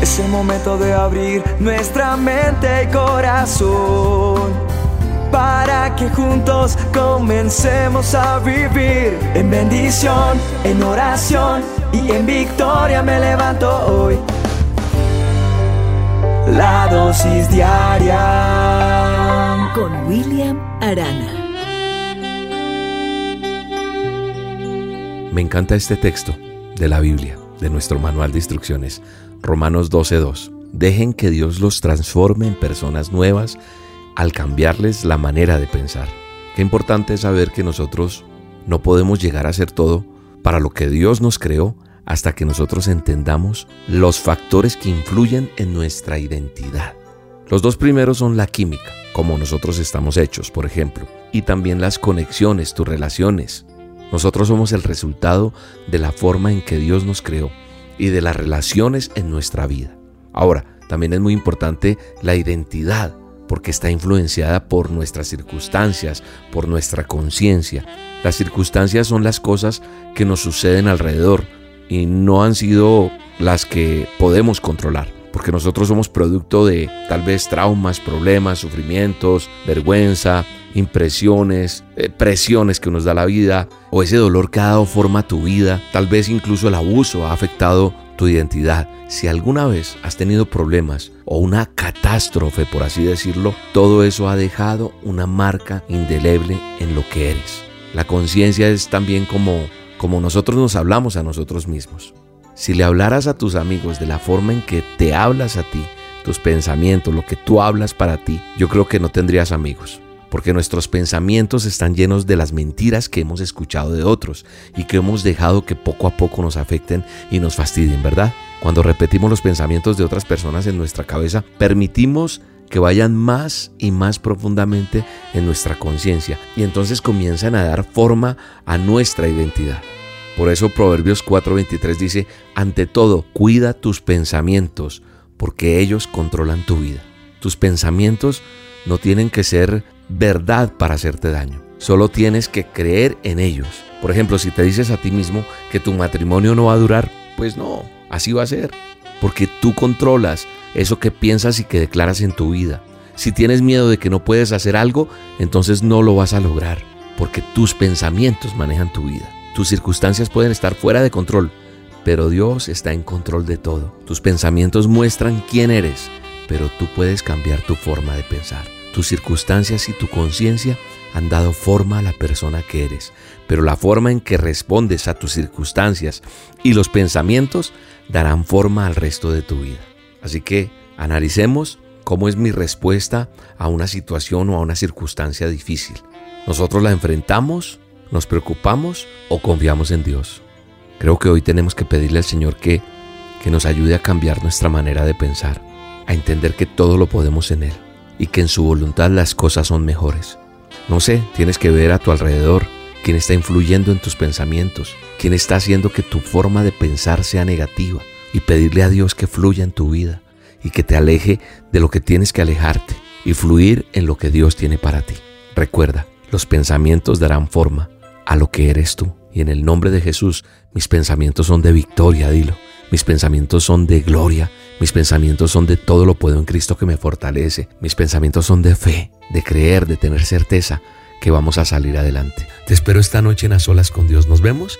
Es el momento de abrir nuestra mente y corazón para que juntos comencemos a vivir en bendición, en oración y en victoria me levanto hoy. La dosis diaria con William Arana. Me encanta este texto de la Biblia, de nuestro manual de instrucciones, Romanos 12.2. Dejen que Dios los transforme en personas nuevas al cambiarles la manera de pensar. Qué importante es saber que nosotros no podemos llegar a ser todo para lo que Dios nos creó hasta que nosotros entendamos los factores que influyen en nuestra identidad. Los dos primeros son la química, como nosotros estamos hechos, por ejemplo, y también las conexiones, tus relaciones. Nosotros somos el resultado de la forma en que Dios nos creó y de las relaciones en nuestra vida. Ahora, también es muy importante la identidad, porque está influenciada por nuestras circunstancias, por nuestra conciencia. Las circunstancias son las cosas que nos suceden alrededor y no han sido las que podemos controlar, porque nosotros somos producto de tal vez traumas, problemas, sufrimientos, vergüenza, impresiones, eh, presiones que nos da la vida, o ese dolor que ha dado forma a tu vida, tal vez incluso el abuso ha afectado tu identidad. Si alguna vez has tenido problemas o una catástrofe, por así decirlo, todo eso ha dejado una marca indeleble en lo que eres. La conciencia es también como, como nosotros nos hablamos a nosotros mismos. Si le hablaras a tus amigos de la forma en que te hablas a ti, tus pensamientos, lo que tú hablas para ti, yo creo que no tendrías amigos porque nuestros pensamientos están llenos de las mentiras que hemos escuchado de otros y que hemos dejado que poco a poco nos afecten y nos fastidien, ¿verdad? Cuando repetimos los pensamientos de otras personas en nuestra cabeza, permitimos que vayan más y más profundamente en nuestra conciencia y entonces comienzan a dar forma a nuestra identidad. Por eso Proverbios 4:23 dice, ante todo, cuida tus pensamientos, porque ellos controlan tu vida. Tus pensamientos no tienen que ser verdad para hacerte daño. Solo tienes que creer en ellos. Por ejemplo, si te dices a ti mismo que tu matrimonio no va a durar, pues no, así va a ser. Porque tú controlas eso que piensas y que declaras en tu vida. Si tienes miedo de que no puedes hacer algo, entonces no lo vas a lograr. Porque tus pensamientos manejan tu vida. Tus circunstancias pueden estar fuera de control, pero Dios está en control de todo. Tus pensamientos muestran quién eres, pero tú puedes cambiar tu forma de pensar. Tus circunstancias y tu conciencia han dado forma a la persona que eres, pero la forma en que respondes a tus circunstancias y los pensamientos darán forma al resto de tu vida. Así que analicemos cómo es mi respuesta a una situación o a una circunstancia difícil. ¿Nosotros la enfrentamos, nos preocupamos o confiamos en Dios? Creo que hoy tenemos que pedirle al Señor que, que nos ayude a cambiar nuestra manera de pensar, a entender que todo lo podemos en Él y que en su voluntad las cosas son mejores. No sé, tienes que ver a tu alrededor quién está influyendo en tus pensamientos, quién está haciendo que tu forma de pensar sea negativa y pedirle a Dios que fluya en tu vida y que te aleje de lo que tienes que alejarte y fluir en lo que Dios tiene para ti. Recuerda, los pensamientos darán forma a lo que eres tú. Y en el nombre de Jesús, mis pensamientos son de victoria, dilo. Mis pensamientos son de gloria, mis pensamientos son de todo lo puedo en Cristo que me fortalece, mis pensamientos son de fe, de creer, de tener certeza que vamos a salir adelante. Te espero esta noche en A Solas con Dios. Nos vemos.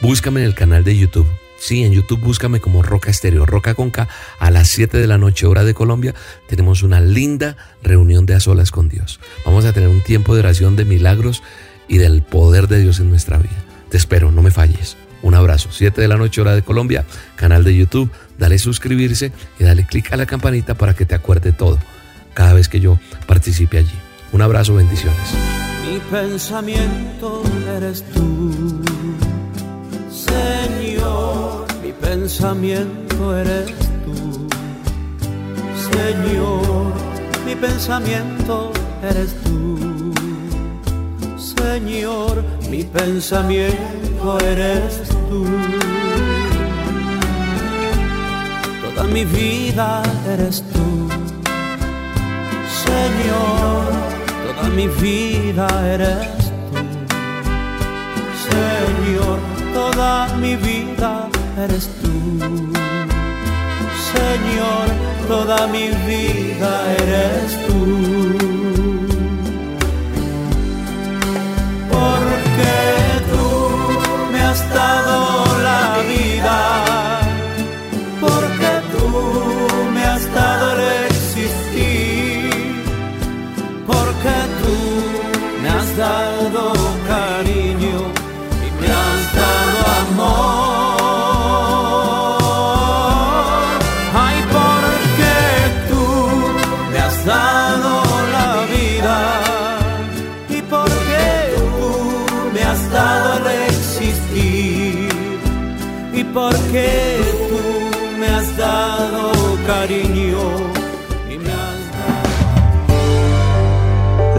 Búscame en el canal de YouTube. Sí, en YouTube búscame como Roca Estéreo, Roca con K. A las 7 de la noche, hora de Colombia, tenemos una linda reunión de A Solas con Dios. Vamos a tener un tiempo de oración de milagros y del poder de Dios en nuestra vida. Te espero, no me falles. Un abrazo. 7 de la noche hora de Colombia, canal de YouTube. Dale suscribirse y dale clic a la campanita para que te acuerde todo cada vez que yo participe allí. Un abrazo, bendiciones. Mi pensamiento eres tú, Señor. Mi pensamiento eres tú, Señor. Mi pensamiento eres tú, Señor. Mi pensamiento eres tú. Toda mi vida eres tú, Señor. Toda mi vida eres tú, Señor. Toda mi vida eres tú, Señor, toda mi vida eres tú. Dado cariño y me has dado amor. Ay, porque tú me has dado la vida y porque tú me has dado el existir y porque tú me has dado cariño